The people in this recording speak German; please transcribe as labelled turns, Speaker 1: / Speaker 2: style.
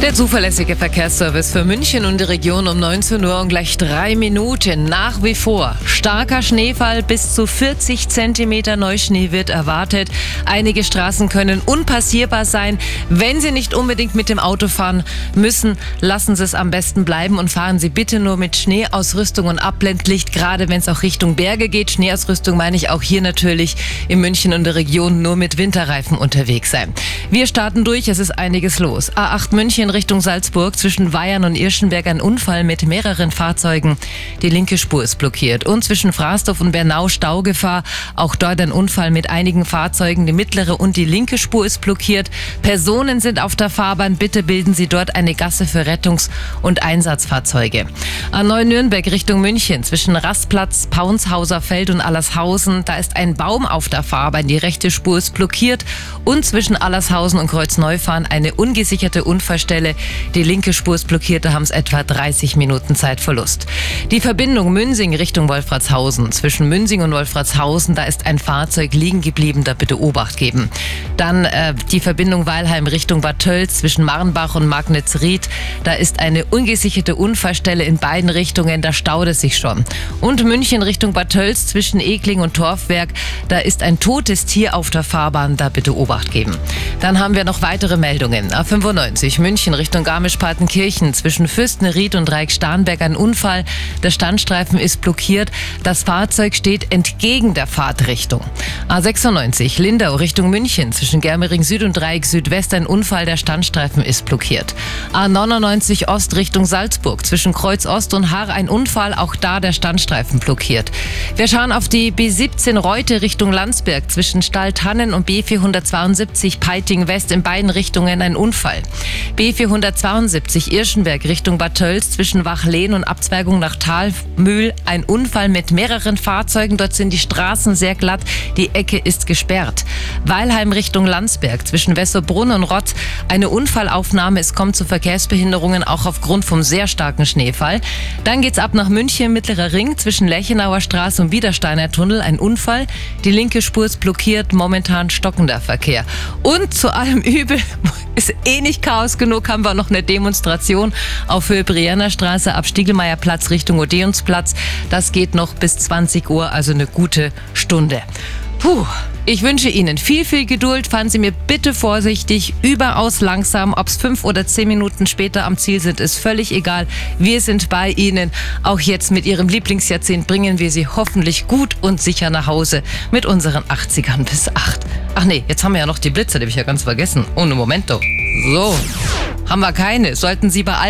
Speaker 1: Der zuverlässige Verkehrsservice für München und die Region um 19 Uhr und gleich drei Minuten. Nach wie vor starker Schneefall, bis zu 40 Zentimeter Neuschnee wird erwartet. Einige Straßen können unpassierbar sein. Wenn Sie nicht unbedingt mit dem Auto fahren müssen, lassen Sie es am besten bleiben und fahren Sie bitte nur mit Schneeausrüstung und Abblendlicht, gerade wenn es auch Richtung Berge geht. Schneeausrüstung meine ich auch hier natürlich in München und der Region nur mit Winterreifen unterwegs sein. Wir starten durch, es ist einiges los. A8 München in Richtung Salzburg zwischen Weyern und Irschenberg ein Unfall mit mehreren Fahrzeugen. Die linke Spur ist blockiert. Und zwischen Frasdorf und Bernau Staugefahr. Auch dort ein Unfall mit einigen Fahrzeugen. Die mittlere und die linke Spur ist blockiert. Personen sind auf der Fahrbahn. Bitte bilden Sie dort eine Gasse für Rettungs- und Einsatzfahrzeuge. A9 Nürnberg Richtung München zwischen Rastplatz, Paunshauser Feld und Allershausen. Da ist ein Baum auf der Fahrbahn. Die rechte Spur ist blockiert. Und zwischen Allershausen und Kreuzneufahren eine ungesicherte Unfallstelle Stelle. Die linke Spur ist blockiert, da haben es etwa 30 Minuten Zeitverlust. Die Verbindung Münsing Richtung Wolfratshausen. Zwischen Münsing und Wolfratshausen, da ist ein Fahrzeug liegen geblieben, da bitte Obacht geben. Dann äh, die Verbindung Weilheim Richtung Bad Tölz zwischen Marnbach und Magnitzried. Da ist eine ungesicherte Unfallstelle in beiden Richtungen, da staut es sich schon. Und München Richtung Bad Tölz zwischen Ekling und Torfwerk, da ist ein totes Tier auf der Fahrbahn, da bitte Obacht geben. Dann haben wir noch weitere Meldungen. A95 München München Richtung Garmisch-Partenkirchen zwischen Fürstenried und Reik-Starnberg ein Unfall. Der Standstreifen ist blockiert. Das Fahrzeug steht entgegen der Fahrtrichtung. A96 Lindau Richtung München zwischen Germering Süd und Dreieck Südwest ein Unfall. Der Standstreifen ist blockiert. A99 Ost Richtung Salzburg zwischen Kreuz Ost und Haar ein Unfall. Auch da der Standstreifen blockiert. Wir schauen auf die B17 Reute Richtung Landsberg zwischen Stalltannen und B472 Peiting West in beiden Richtungen ein Unfall. B 472 Irschenberg Richtung Bad Tölz zwischen Wachlehn und Abzweigung nach Talmühl. Ein Unfall mit mehreren Fahrzeugen. Dort sind die Straßen sehr glatt. Die Ecke ist gesperrt. Weilheim Richtung Landsberg zwischen Wesserbrunn und Rott. Eine Unfallaufnahme. Es kommt zu Verkehrsbehinderungen auch aufgrund vom sehr starken Schneefall. Dann geht's ab nach München, Mittlerer Ring zwischen Lechenauer Straße und Widersteiner Tunnel. Ein Unfall. Die linke Spur ist blockiert. Momentan stockender Verkehr. Und zu allem Übel ist eh nicht Chaos genug, haben wir noch eine Demonstration auf Höhe Brienner Straße ab Stiegelmeierplatz Richtung Odeonsplatz. Das geht noch bis 20 Uhr, also eine gute Stunde. Puh. Ich wünsche Ihnen viel, viel Geduld. Fahren Sie mir bitte vorsichtig, überaus langsam. Ob es fünf oder zehn Minuten später am Ziel sind, ist völlig egal. Wir sind bei Ihnen. Auch jetzt mit Ihrem Lieblingsjahrzehnt bringen wir Sie hoffentlich gut und sicher nach Hause mit unseren 80ern bis 8. Ach nee, jetzt haben wir ja noch die Blitze, die habe ich ja ganz vergessen. Ohne Momento. So, haben wir keine. Sollten Sie bei